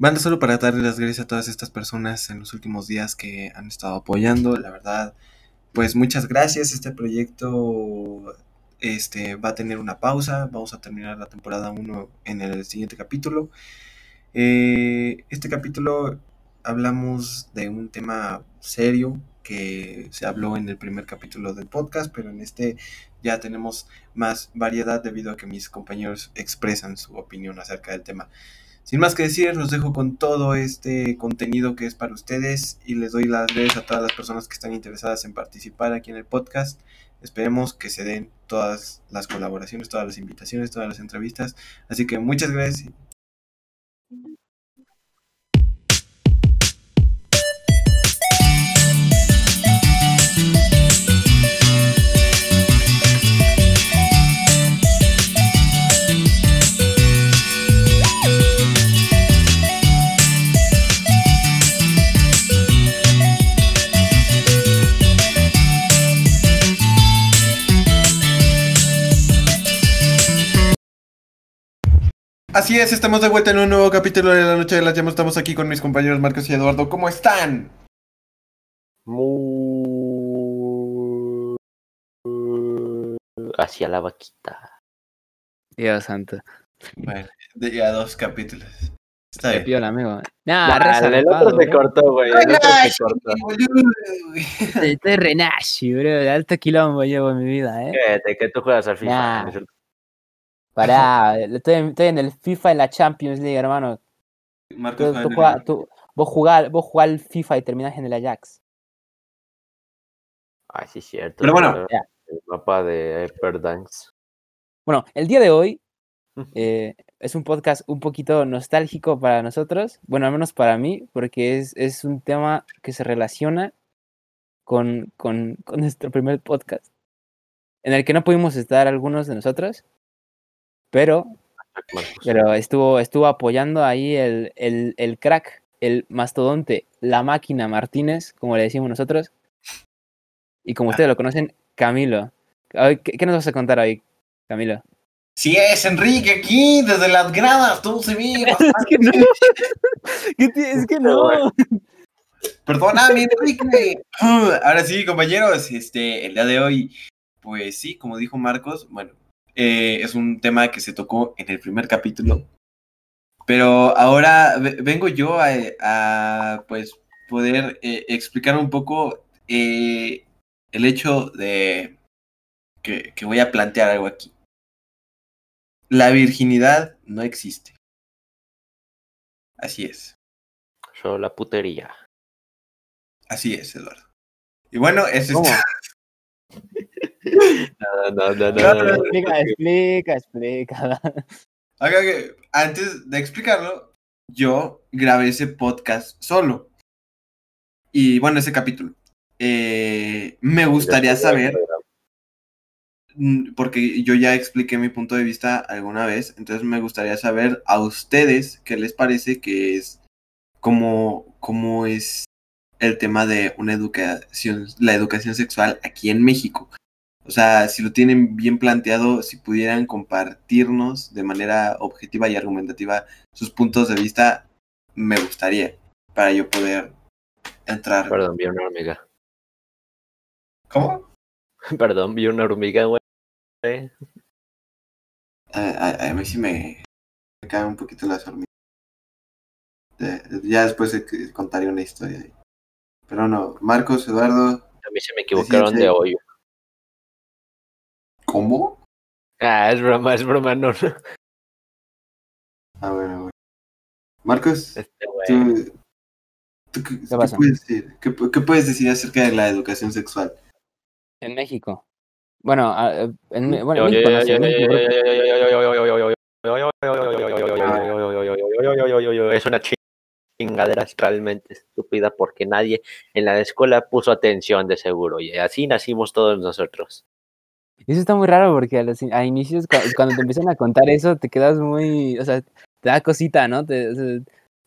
Banda solo para darle las gracias a todas estas personas en los últimos días que han estado apoyando. La verdad, pues muchas gracias. Este proyecto este, va a tener una pausa. Vamos a terminar la temporada 1 en el siguiente capítulo. Eh, este capítulo hablamos de un tema serio que se habló en el primer capítulo del podcast, pero en este ya tenemos más variedad debido a que mis compañeros expresan su opinión acerca del tema. Sin más que decir, los dejo con todo este contenido que es para ustedes y les doy las gracias a todas las personas que están interesadas en participar aquí en el podcast. Esperemos que se den todas las colaboraciones, todas las invitaciones, todas las entrevistas. Así que muchas gracias. Así es, estamos de vuelta en un nuevo capítulo de la Noche de las Llamas. Estamos aquí con mis compañeros Marcos y Eduardo. ¿Cómo están? Muy hacia la vaquita. Dios santo. Bueno, ya dos capítulos. Está Te bien. pido el amigo. Nah, Nah, re el otro se bro. cortó, güey. El otro se cortó. Estoy renashi, bro. De alto quilombo llevo en mi vida, eh. Cállate, que tú juegas al FIFA. Nah. Pará, estoy, en- estoy en el FIFA en la Champions League, hermano. Marcos Tú, tú juega- el- tú- vos, jugás, vos al FIFA y terminás en el Ajax. Ay, sí, es cierto. Pero bueno. El mapa de Hyperdance. Bueno, el día de hoy eh, es un podcast un poquito nostálgico para nosotros, bueno, al menos para mí, porque es, es un tema que se relaciona con, con, con nuestro primer podcast, en el que no pudimos estar algunos de nosotros, pero, pero estuvo, estuvo apoyando ahí el, el, el crack, el mastodonte, la máquina Martínez, como le decimos nosotros, y como ustedes lo conocen, Camilo. ¿Qué, qué nos vas a contar hoy, Camilo? Sí es, Enrique, aquí, desde las gradas, todo se ve. es que no. ¿Qué te- es que no. Perdóname, Enrique. Ahora sí, compañeros, este, el día de hoy, pues sí, como dijo Marcos, bueno, eh, es un tema que se tocó en el primer capítulo. Pero ahora ve- vengo yo a, a, pues, poder eh, explicar un poco eh, el hecho de que, que voy a plantear algo aquí. La virginidad no existe. Así es. Solo la putería. Así es, Eduardo. Y bueno, eso ¿Cómo? es. No, no, no, No, no, no. Explica, explica, explica. Acá que, antes de explicarlo, yo grabé ese podcast solo. Y bueno, ese capítulo. Eh, me gustaría saber, mm, porque yo ya expliqué mi punto de vista alguna vez, entonces me gustaría saber a ustedes qué les parece que es, cómo, cómo es el tema de una educación, la educación sexual aquí en México. O sea, si lo tienen bien planteado, si pudieran compartirnos de manera objetiva y argumentativa sus puntos de vista, me gustaría para yo poder entrar. Perdón, vi una hormiga. ¿Cómo? Perdón, vi una hormiga, güey. A, a- a mí sí me, me caen un poquito las hormigas. De- ya después contaré una historia. Pero no, Marcos, Eduardo, A mí se me equivocaron de hoyo. ¿Cómo? Ah, es broma, es broma, no. no. A ver, a ver. Marcos, Este, güey. ¿tú, tú qué, qué pasa? puedes decir? ¿Qué, pu- qué puedes decir acerca de la educación sexual? En México. Bueno, en, bueno, Es una chingadera realmente estúpida porque nadie en la escuela puso atención de seguro y así nacimos todos nosotros. Eso está muy raro porque a, los inicios, cua- cuando te empiezan a contar eso, te quedas muy, o sea, te da cosita, ¿no?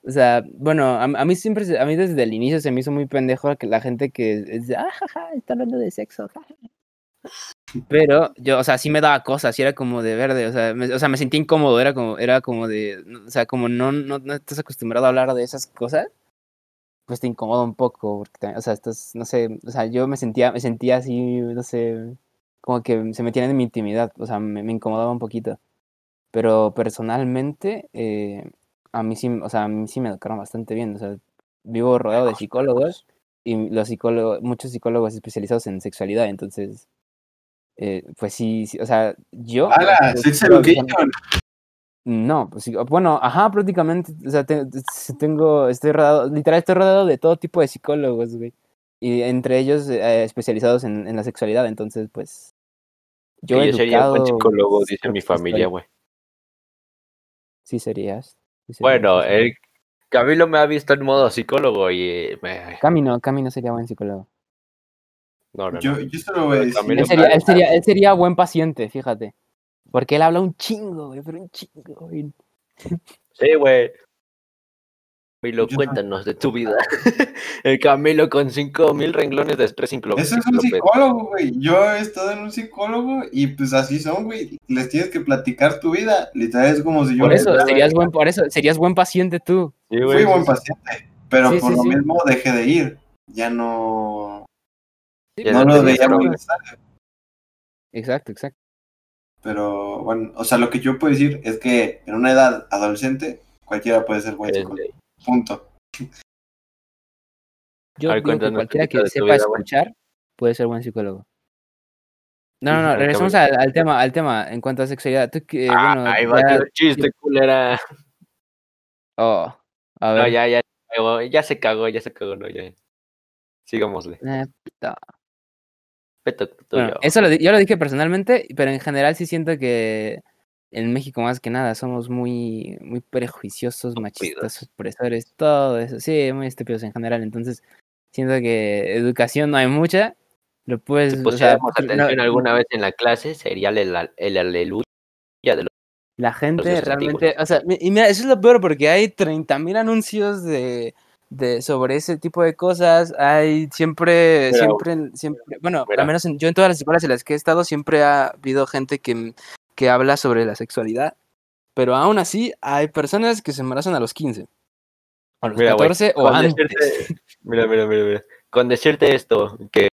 O, sea, bueno, a, mí siempre, a mí desde el inicio se me hizo muy pendejo que la gente que es ah, jaja, está hablando de sexo, jaja". Pero yo, o sea, sí me daba cosas, sí era como de verde, o sea, me, o sea, me sentía incómodo, era como, era como de, o sea, como no, no, no estás acostumbrado a hablar de esas cosas, pues te incomoda un poco, porque, o sea, estás, no sé, o sea, yo me sentía, me sentía así, no sé, como que se metían en mi intimidad, o sea, me, me incomodaba un poquito. Pero personalmente, eh, a mí sí, o sea, a mí sí me educaron bastante bien, o sea, vivo rodeado de psicólogos y los psicólogos, muchos psicólogos especializados en sexualidad, entonces, eh, pues sí, sí, o sea, yo... ¡Hala! no, pues bueno, ajá, prácticamente, o sea, te- te- tengo, estoy rodeado, literal estoy rodeado de todo tipo de psicólogos, güey, y entre ellos eh, especializados en, en la sexualidad, entonces, pues, yo Que yo sería buen educado, psicólogo, dice mi familia, güey. Sí serías. sí serías, Bueno, sí serías. el Camilo me ha visto en modo psicólogo y eh, me... Camino, Camino sería buen psicólogo. No, no, Yo, no. yo solo voy a decir. Camilo Él sería, él sería, él sería buen paciente, fíjate. Porque él habla un chingo, güey, pero un chingo, güey. Sí, güey. Camilo, cuéntanos de tu vida. el Camilo con cinco mil renglones de estrés inclo- Eso es un psicólogo, güey. Yo he estado en un psicólogo y pues así son, güey. Les tienes que platicar tu vida. Literal es como si yo Por eso, serías buen, por eso, serías buen paciente tú. Sí, fui buen paciente, pero Sí, por sí, lo sí. mismo dejé de ir. Ya no, Ya no no lo veía muy necesario. Exacto, exacto. Pero bueno, o sea, lo que yo puedo decir es que en una edad adolescente cualquiera puede ser buen psicólogo. Punto. Yo ver, digo que cualquiera que sepa escuchar puede ser buen psicólogo. No, no, no, regresamos al, al tema, al tema en cuanto a sexualidad. Tú que, Ah, bueno, ahí va ya- el chiste, culera. oh, a No, ver. ya, ya, ya se cagó, ya se cagó, no, ya. Sigámosle. eh, puta. Peto tuyo. Bueno, eso lo, yo lo dije personalmente, pero en general sí siento que en México más que nada somos muy, muy prejuiciosos, machistas, opresores, todo eso. Sí, muy estúpidos en general. Entonces, siento que educación no hay mucha. Lo puedes, si o sea, pusiéramos no- atención alguna vez en la clase, sería el, el, el aleluya de los La gente realmente, o sea, y mira, eso es lo peor porque hay 30.000 anuncios de, de sobre ese tipo de cosas. Hay siempre, siempre, siempre, bueno, al menos en- yo en todas las escuelas en las que he estado siempre ha habido gente que, que habla sobre la sexualidad, pero aún así hay personas que se embarazan a los 15, a los Mira, güey, 14 o antes. decirte- mira, mira, mira, mira. Con decirte esto, que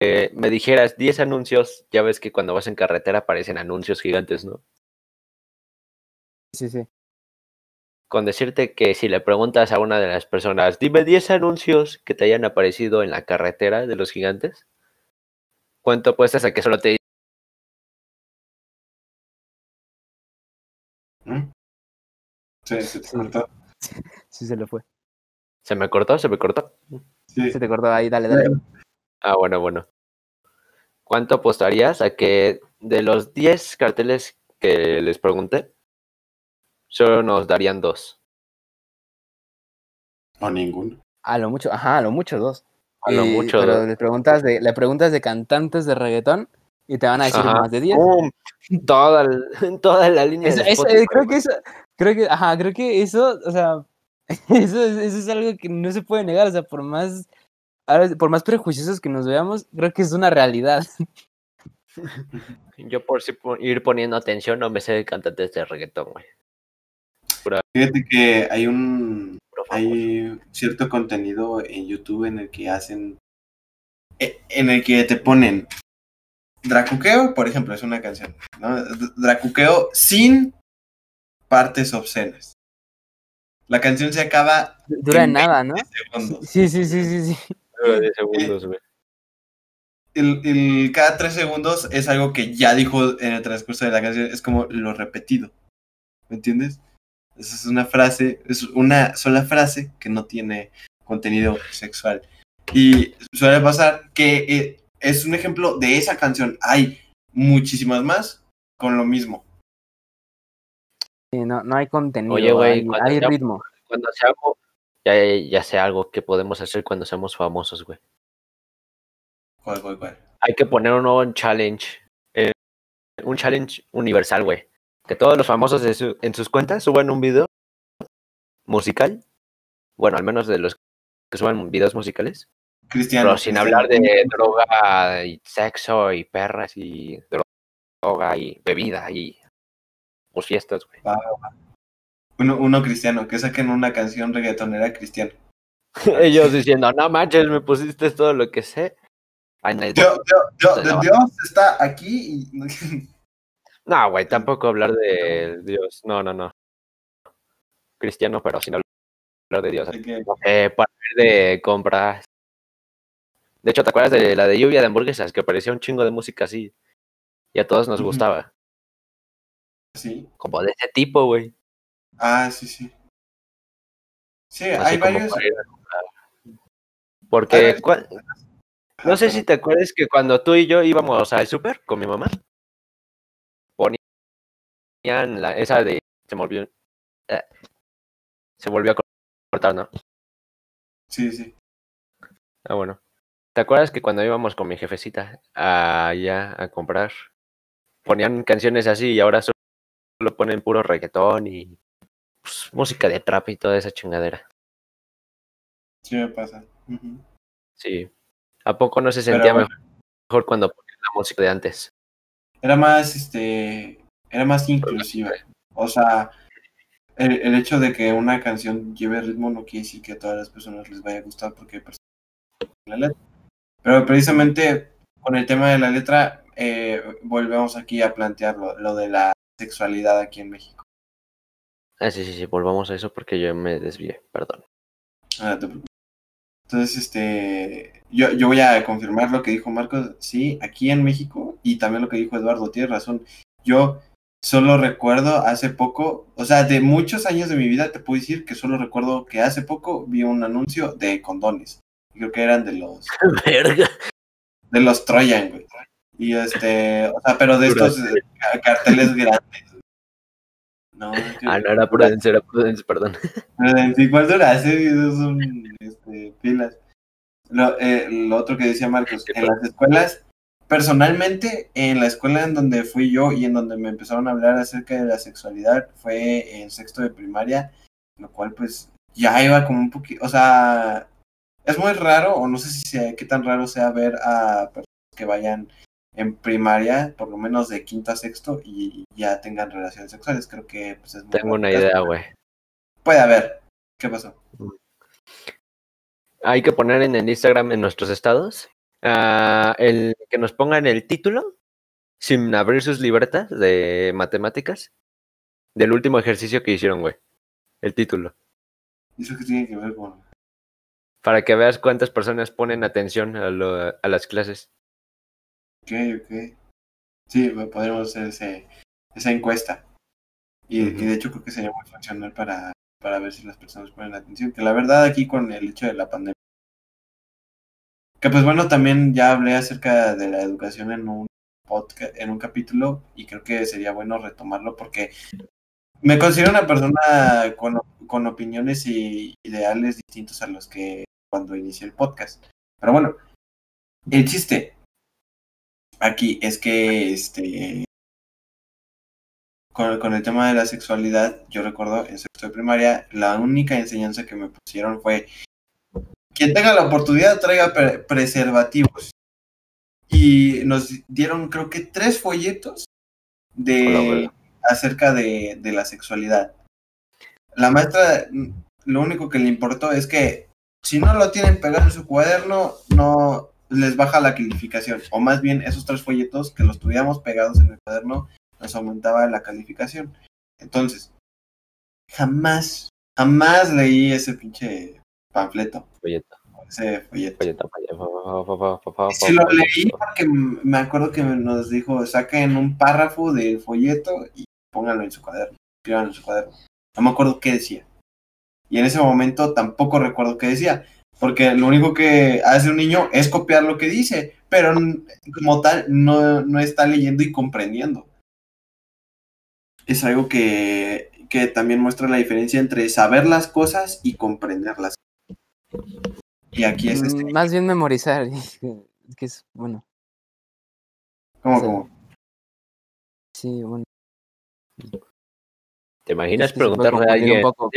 eh, me dijeras 10 anuncios, ya ves que cuando vas en carretera aparecen anuncios gigantes, ¿no? Sí, sí. Con decirte que si le preguntas a una de las personas, dime 10 anuncios que te hayan aparecido en la carretera de los gigantes, ¿cuánto apuestas a que solo te Sí, se te Sí. cortó. Sí se le fue. ¿Se me cortó? ¿Se me cortó? Sí. Se te cortó ahí, dale, dale. Ah, bueno, bueno. ¿Cuánto apostarías a que de los 10 carteles que les pregunté, solo nos darían dos? O ninguno. A lo mucho, ajá, a lo mucho dos. A lo Y- mucho pero dos. le preguntas de, le preguntas de cantantes de reggaetón y te van a decir Ajá. más de 10. ¡Pum! Toda, toda la línea de eh, creo que eso, creo que, ajá, creo que eso, o sea, eso, es- eso es algo que no se puede negar, o sea, por más, por más prejuiciosos que nos veamos, creo que es una realidad. Yo por ir poniendo atención no me sé de cantantes de reggaetón, güey. Fíjate que hay un hay cierto contenido en YouTube en el que hacen e- en el que te ponen Dracuqueo, por ejemplo, es una canción, ¿no? Dracuqueo sin partes obscenas. La canción se acaba Dura en nada, ¿no? segundos. Sí, sí, sí, sí, sí. Dura de segundos, güey. El, el- cada tres segundos es algo que ya dijo en el transcurso de la canción, es como lo repetido. ¿Me entiendes? Esa es una frase, es una sola frase que no tiene contenido sexual. Y suele pasar que eh, es un ejemplo de esa canción. Hay muchísimas más con lo mismo. Sí, no, no hay contenido, Oye, güey, hay, ritmo. Cuando seamos, ya, ya sé algo que podemos hacer cuando seamos famosos, güey. ¿Cuál, cuál, cuál? Hay que poner un nuevo challenge. eh, un challenge universal, güey. Que todos los famosos su- en sus cuentas suban un video musical. Bueno, al menos de los que suban videos musicales. Cristiano. Pero sin cristiano. hablar de droga y sexo y perras y droga y bebida y pues fiestas, güey. Uno, uno cristiano, que saquen una canción reggaetonera cristiana. Ellos diciendo, no manches, me pusiste todo lo que sé. Ay, no, Dios, Dios, Dios, está aquí y... no, güey, tampoco hablar de Dios. No, no, no. Cristiano, pero sin hablar de Dios. para ver de compras. De hecho, ¿te acuerdas de la de lluvia de hamburguesas? Que parecía un chingo de música así. Y a todos nos gustaba. Sí. Como de ese tipo, güey. Ah, sí, sí. Sí, Así hay varios. para Porque, ¿cuál- no sé si te acuerdas que cuando tú y yo íbamos al súper con mi mamá, ponían la, esa de, se me olvidó, eh, se volvió a cortar, ¿no? Sí, sí. Ah, bueno. ¿Te acuerdas que cuando íbamos con mi jefecita allá a comprar, ponían canciones así y ahora solo ponen puro reggaetón y pues, música de trap y toda esa chingadera? Sí me pasa. Sí. ¿A poco no se sentía bueno. mejor cuando ponían la música de antes? Era más, este, era más inclusiva. O sea, el, el hecho de que una canción lleve ritmo no quiere decir que a todas las personas les vaya a gustar porque hay personas que la letra. Pero precisamente con el tema de la letra, eh, volvemos aquí a plantear lo, lo de la sexualidad aquí en México. Ah, sí, sí, sí, volvamos a eso porque yo me desvié, perdón. Ah, no te preocupes. Entonces, este, yo, yo voy a confirmar lo que dijo Marcos, sí, aquí en México, y también lo que dijo Eduardo, tiene razón. Yo solo recuerdo hace poco, o sea, de muchos años de mi vida, te puedo decir que solo recuerdo que hace poco vi un anuncio de condones. Creo que eran de los, Verga. de los Troyan, güey. Y este, o sea, pero de estos eh, ca- carteles grandes. No, que- Ah, no era Prudence, era Prudence, perdón. Igual Duracell, esos son este, pilas. Lo, eh, lo otro que decía Marcos, en las escuelas, personalmente, en la escuela en donde fui yo y en donde me empezaron a hablar acerca de la sexualidad, fue en sexto de primaria, lo cual pues ya iba como un poquito, o sea, es muy raro, o no sé si sea, qué tan raro sea ver a personas que vayan en primaria, por lo menos de quinto a sexto, y ya tengan relaciones sexuales. Creo que pues, es muy Tengo una idea, güey. Puede haber. ¿Qué pasó? Hay que poner en el Instagram, en nuestros estados, ah, el que nos pongan el título, sin abrir sus libretas de matemáticas, del último ejercicio que hicieron, güey. El título. ¿Eso qué tiene que ver con...? Para que veas cuántas personas ponen atención a, lo- a las clases. Ok. Sí, podríamos hacer ese, esa encuesta. Y, y de hecho creo que sería muy funcional para, para ver si las personas ponen atención. Que la verdad aquí con el hecho de la pandemia. Que pues bueno, también ya hablé acerca de la educación en un podcast, en un capítulo, y creo que sería bueno retomarlo porque me considero una persona con, con opiniones y ideales distintos a los que cuando inicié el podcast. Pero bueno, el chiste aquí es que este con, con el tema de la sexualidad, yo recuerdo en sexto de primaria, la única enseñanza que me pusieron fue quien tenga la oportunidad traiga pre- preservativos. Y nos dieron creo que tres folletos de acerca de, de la sexualidad. La maestra mm, lo único que le importó es que si no lo tienen pegado en su cuaderno, no les baja la calificación. O más bien esos tres folletos que los tuviéramos pegados en el cuaderno nos aumentaba la calificación. Entonces, jamás, jamás leí ese pinche panfleto, Folleto, ese folleto. folleto, folleto, fo- fo- fo- fo- fo- Sí lo leí porque me acuerdo que nos dijo, saquen un párrafo del folleto y pónganlo en su cuaderno, escriban en su cuaderno. No me acuerdo qué decía. Y en ese momento tampoco recuerdo qué decía, porque lo único que hace un niño es copiar lo que dice, pero como tal no, no está leyendo y comprendiendo. Es algo que, que también muestra la diferencia entre saber las cosas y comprenderlas. Y aquí es este, Mm, Más bien memorizar. Que es bueno. como, sí. como, Sí, bueno. ¿Te imaginas Es preguntarle a confundir un alguien poco,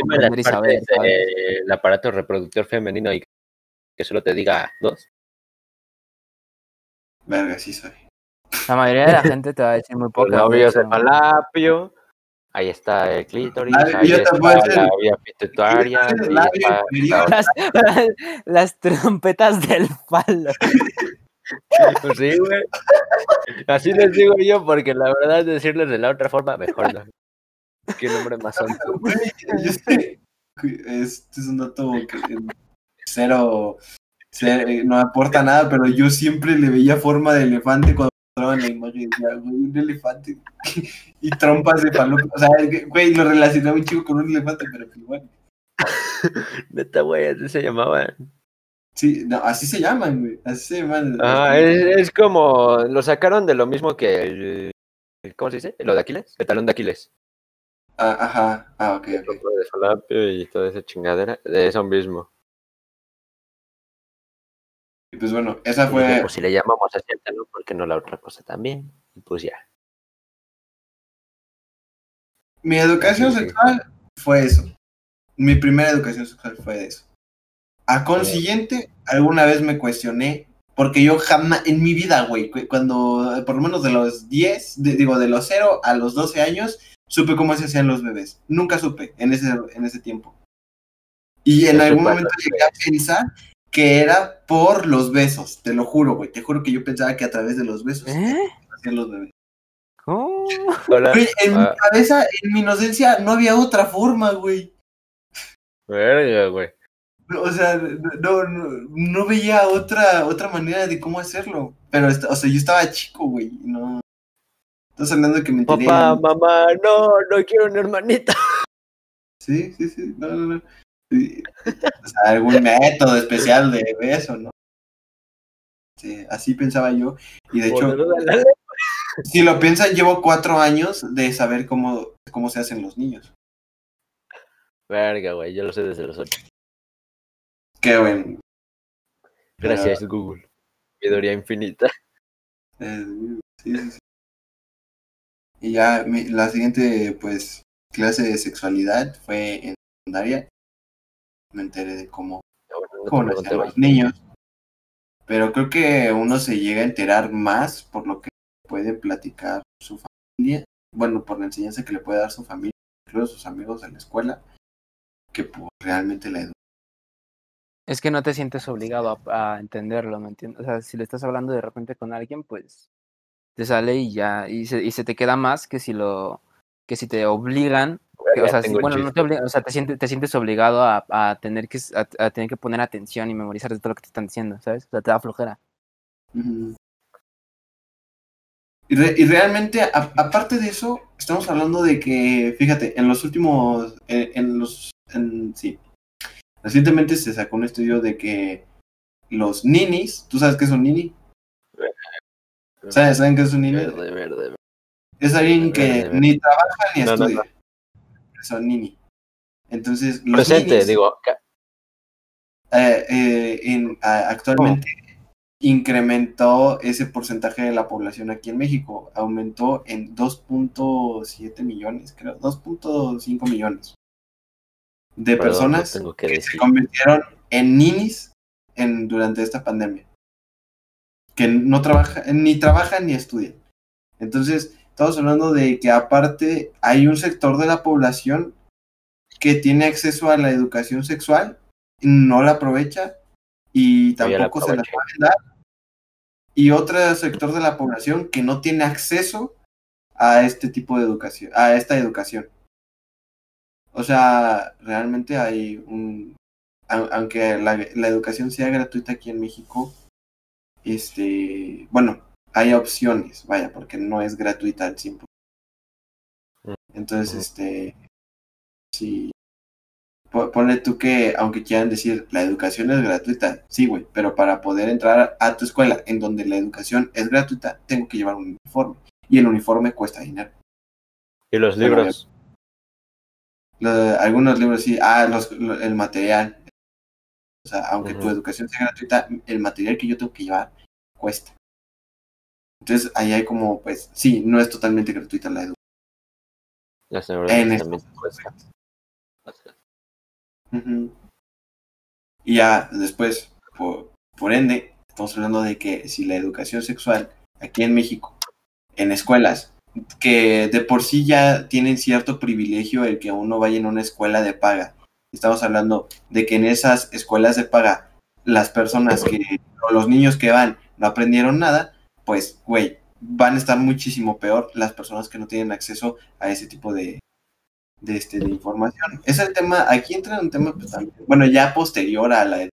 saber, del aparato reproductor femenino y que solo te diga dos. Verga, sí soy. La mayoría de la gente te va a decir muy Los poco. novios de falapio. Ahí está el clítoris, Ah, ahí está la vía pituitaria. Las, las trompetas del falo. Pues sí, güey. Así les digo yo, porque la verdad decirles de la otra forma, mejor no. Qué nombre más yo sé. Este es un dato que cero, cero, eh, no aporta nada, pero yo siempre le veía forma de elefante cuando mostraban la imagen. Decía, güey, un elefante y trompas de falopio. O sea, güey, lo relacionaba un chico con un elefante, pero pues igual. Neta, güey, así se llamaban. Sí, no, así se llaman, güey. Así se llaman. Ah, es, es como. Lo sacaron de lo mismo que el. ¿Cómo se dice? Lo de Aquiles. El talón de Aquiles. Ah, ajá. Ah, ok, ok. de Falapio y toda esa chingadera. De eso mismo. Y pues bueno, esa Y dije, fue. pues si le llamamos así al talón, ¿por qué no la otra cosa también? Y pues ya. Mi educación Sí, sí. sexual fue eso. Mi primera educación sexual fue eso. A consiguiente, alguna vez me cuestioné, porque yo jamás, en mi vida, güey, cu- cuando, por lo menos de los 10, de- digo, de los 0 a los 12 años, supe cómo se hacían los bebés. Nunca supe en ese, en ese tiempo. Y en Eso algún momento llegué a pensar que era por los besos, te lo juro, güey. Te juro que yo pensaba que a través de los besos ¿Eh? se hacían los bebés. ¿Cómo? Güey, en mi Ah. cabeza, en mi inocencia, no había otra forma, güey. Verga, güey. O sea, no, no, no veía otra, otra manera de cómo hacerlo. Pero, o sea, yo estaba chico, güey. No. Estás hablando que me. Papá, mamá, no, no quiero una hermanita. Sí, sí, sí. No, no, no. Sí. O sea, algún método especial de beso, ¿no? Sí, así pensaba yo. Y de hecho, si lo piensan, llevo cuatro años de saber cómo, cómo se hacen los niños. Verga, güey, yo lo sé desde los ocho. Qué bueno. Gracias, Google. Sabiduría infinita. Eh, sí, sí, sí. Y ya mi- la siguiente, pues, clase de sexualidad fue en secundaria. Me enteré de cómo, no cómo nacían los niños. Pero creo que uno se llega a enterar más por lo que puede platicar su familia. Bueno, por la enseñanza que le puede dar su familia, incluso sus amigos de la escuela, que por realmente la educación. Es que no te sientes obligado a, a entenderlo, ¿me entiendes? O sea, si le estás hablando de repente con alguien, pues te sale y ya, y se, y se te queda más que si lo, que si te obligan, que, o sea, si- bueno, no te obligan, o sea, te sientes, te sientes obligado a, a tener que, a, a tener que poner atención y memorizar todo lo que te están diciendo, ¿sabes? O sea, te da flojera. Y, re- y realmente, a- aparte de eso, estamos hablando de que, fíjate, en los últimos, en, en los, en- sí, recientemente se sacó un estudio de que los ninis, ¿tú sabes qué es un nini? ¿Sabes, ¿Saben qué es un nini? Verde, verde, verde. Es alguien que ni trabaja ni No, no, estudia. Son nini. Entonces, los Presente, ninis, digo. eh, eh, en- a- actualmente incrementó ese porcentaje de la población aquí en México. Aumentó en 2.7 millones, creo, 2.5 millones de perdón, personas que que se convirtieron en ninis en, durante esta pandemia. Que no trabajan, ni trabajan ni estudian. Entonces, estamos hablando de que aparte hay un sector de la población que tiene acceso a la educación sexual, no la aprovecha y ya la tampoco se la saben dar. Y otro sector de la población que no tiene acceso a este tipo de educación, a esta educación. O sea, realmente hay un, au- aunque la, la educación sea gratuita aquí en México, este, bueno, hay opciones, vaya, porque no es gratuita al 100%. Mm. Entonces, este, po- ponle tú que, aunque quieran decir, la educación es gratuita, sí, güey, pero para poder entrar a tu escuela en donde la educación es gratuita, tengo que llevar un uniforme. Y el uniforme cuesta dinero. Y los Bueno, libros. Lo- algunos libros sí, ah, los, lo- el material. O sea, aunque tu educación sea gratuita, el material que yo tengo que llevar cuesta. Entonces, ahí hay como, pues, sí, no es totalmente gratuita la educación. Neuronas en también estos cuestan. Ujú. Y ya después, Por, por ende, estamos hablando de que si la educación sexual aquí en México, en escuelas, que de por sí ya tienen cierto privilegio el que uno vaya en una escuela de paga. Estamos hablando de que en esas escuelas de paga, las personas que, o los niños que van, no aprendieron nada, pues, güey, van a estar muchísimo peor las personas que no tienen acceso a ese tipo de, de, este, de información. Es el tema, aquí entra un tema, pues, también, bueno, ya posterior a la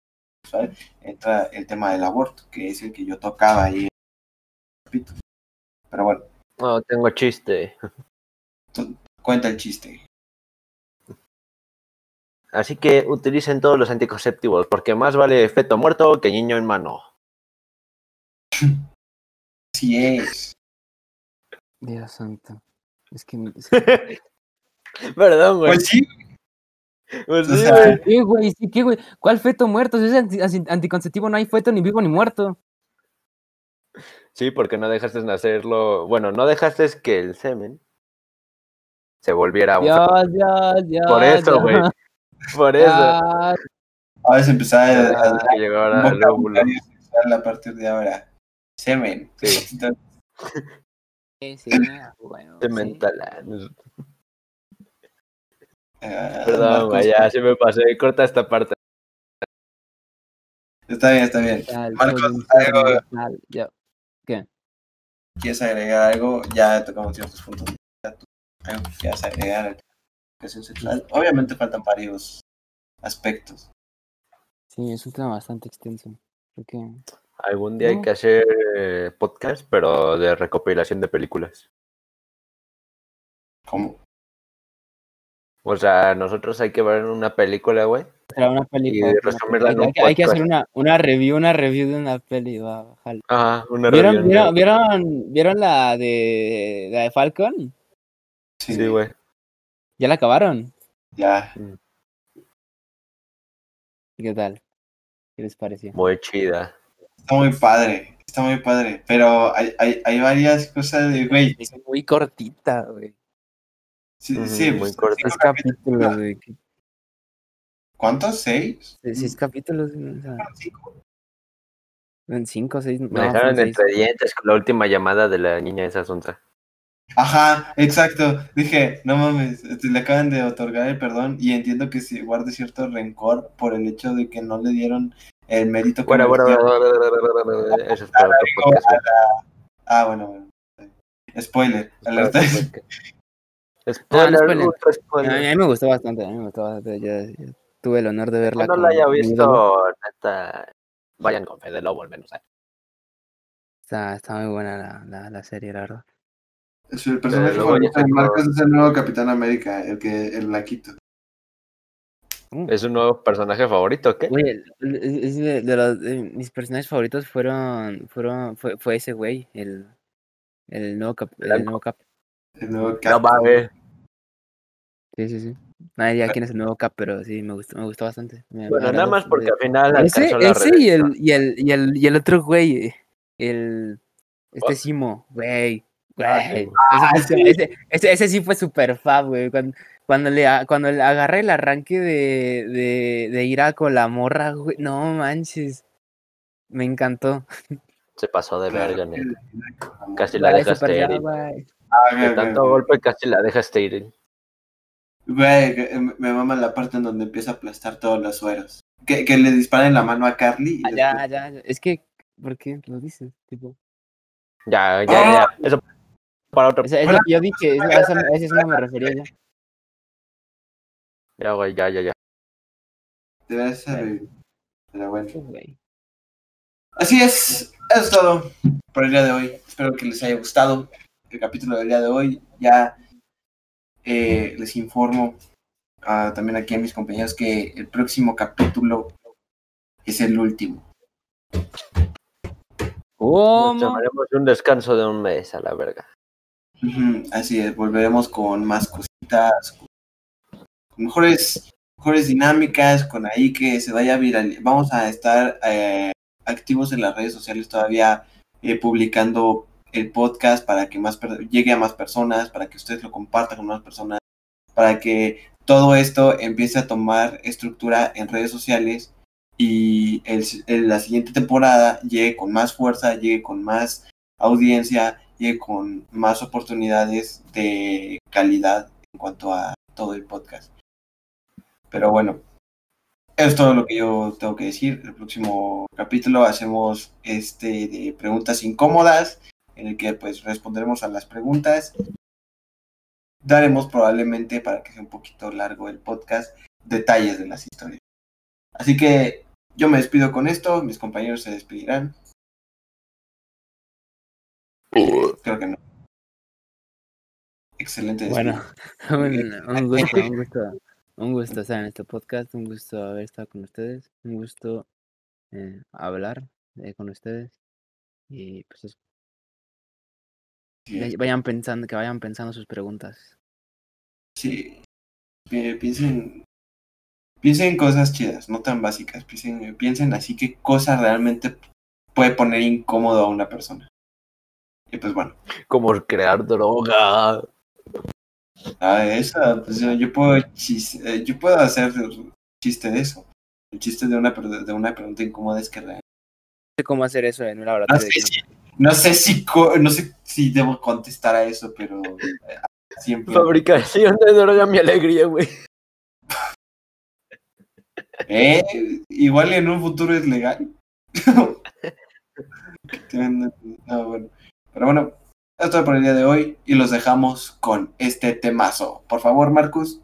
sexual, entra el tema del aborto, que es el que yo tocaba ahí. Pero bueno, No, tengo chiste. cuenta el chiste. Así que utilicen todos los anticonceptivos, porque más vale feto muerto que niño en mano. Así es. Dios santo. Es que. es Perdón, güey. Pues sí, Pues sí, güey. ¿Qué, güey? Sí, ¿Qué, güey? ¿Cuál feto muerto? Si es anti- anti- anticonceptivo, no hay feto ni vivo ni muerto. Sí, porque no dejaste nacerlo. Bueno, no dejaste que el semen se volviera un feto. Dios, Dios, Dios. Por eso, Dios. güey. Por eso. Dios. a veces empezar a, a, Ah, al óvulo. vocabulario sexual a partir de ahora. Semen. Sí. Entonces, Sí, sí, bueno, Semen sí. talán. ah, Perdón, güey, ya se me pasé. Corta esta parte. Está bien, está bien. Marcos, algo-. ¿Qué? ¿Quieres agregar algo? Ya tocamos ciertos puntos. de vista. ¿Tú ¿Algo que quieras agregar a educación sexual? Obviamente faltan varios aspectos. Sí, es un tema bastante extenso. Porque Algún día hay que hacer eh, podcast, pero de recopilación de películas. ¿Cómo? O sea, nosotros hay que ver una película, güey. será una película. Y una resumirla en película. Hay, un que- hay que hacer una, una review, una review de una peli. Va. Ajá, una ¿Vieron, review, vieron, vieron, vieron la de, la de Falcon? Sí, güey. ¿Ya la acabaron? Ya. ¿Y ¿Qué tal? ¿Qué les pareció? Muy chida. Está muy padre. Está muy padre. Pero hay, hay, hay varias cosas de, güey. Es muy cortita, güey. Sí, muy pues, corta. Seis capítulos. capítulos, güey. ¿Cuántos? ¿Seis? Seis capítulos, o sea, ¿Cinco? en cinco, seis. Me no, dejaron seis. entre dientes con la última llamada de la niña esa sonza. Ajá, exacto. Dije, no mames, este, le acaban de otorgar el perdón y entiendo que se guarde cierto rencor por el hecho de que no le dieron el mérito que Bueno, bueno, bueno, bueno, eso es para otro podcast. Ah, bueno, bueno. Spoiler. Alerta. no Spoiler, spoiler. A mí, me gustó bastante, a mí me gustó bastante. Yo, tuve el honor de verla. Cuando la haya visto, neta, vayan con Fede Lobo al menos. ¿eh? Está, está muy buena la, la, la serie, la verdad. Es el personaje favorito de Marcos es el nuevo Capitán América, el que el blanquito. ¿Es un nuevo personaje favorito? ¿Qué? El- es- de, de los, de mis personajes favoritos fueron, fueron, fue, fue ese güey, el, el nuevo cap, el nuevo cap. El nuevo No Cap. mames. Sí, sí, sí. Nadie diría quién es el nuevo cap, pero sí, me gustó, me gustó bastante. Me- Bueno, nada más porque al final Ese, la ese y el, y el, y el, y el, y el otro güey, el, este ¿Cuál? Simo, güey, güey. Ah, Ese, sí. ese, ese, ese sí fue super fab, güey. Cuando, cuando, le, a- cuando le agarré el arranque de, de, de ir a con la morra, güey. No manches. Me encantó. Se pasó de Claro. verga, neta. Casi la dejaste ir. Ah, De tanto güey, golpe casi la dejaste ir. Güey, eh, me mama la parte en donde empieza a aplastar todos los sueros. Que, que le disparen la mano a Carly. y Ah, Ya, después- ya, ya. Es que, ¿por qué lo dices? Tipo, Ya, ya, ¡Ah! ya. Eso para otro. es, es lo que yo dije, es, a eso, a eso no me refería ya. Ya, güey, ya, ya, ya. Debe ser, Pero bueno. Así es, eso es todo por el día de hoy. Espero que les haya gustado el capítulo del día de hoy. Ya eh, les informo ah, también aquí a mis compañeros que el próximo capítulo es el último. Nos ¿Cómo? tomaremos un descanso de un mes a la verga. Así es, volveremos con más cositas, con mejores, mejores dinámicas, con ahí que se vaya viral. Vamos a estar eh, activos en las redes sociales todavía eh, publicando el podcast para que más llegue a más personas, para que ustedes lo compartan con más personas, para que todo esto empiece a tomar estructura en redes sociales y el- la siguiente temporada llegue con más fuerza, llegue con más audiencia, llegue con más oportunidades de calidad en cuanto a todo el podcast. Pero bueno, es todo lo que yo tengo que decir. El próximo capítulo hacemos este de preguntas incómodas, en el que pues responderemos a las preguntas. Daremos probablemente, para que sea un poquito largo el podcast, detalles de las historias. Así que yo me despido con esto, mis compañeros se despedirán. Creo que no. Excelente. Bueno, un, un gusto, un gusto, un gusto estar en este podcast, un gusto haber estado con ustedes, un gusto eh, hablar eh, con ustedes y pues eso, Sí, vay- vayan pensando, que vayan pensando sus preguntas. sí. Pi- Piensen, piensen en cosas chidas, no tan básicas. Piensen, piensen así que cosa realmente puede poner incómodo a una persona. Y pues bueno, Como crear droga. a esa, pues yo, yo puedo chis- eh, yo puedo hacer chiste de eso. El chiste de una, de una pregunta incómoda es que real- No sé cómo hacer eso en un No sé si, no sé si, co- no sé si debo contestar a eso, pero eh, siempre. Fabricación de droga, mi alegría, güey. Eh, igual en un futuro es legal. no, bueno. Pero bueno, esto es por el día de hoy y los dejamos con este temazo. Por favor, Marcus.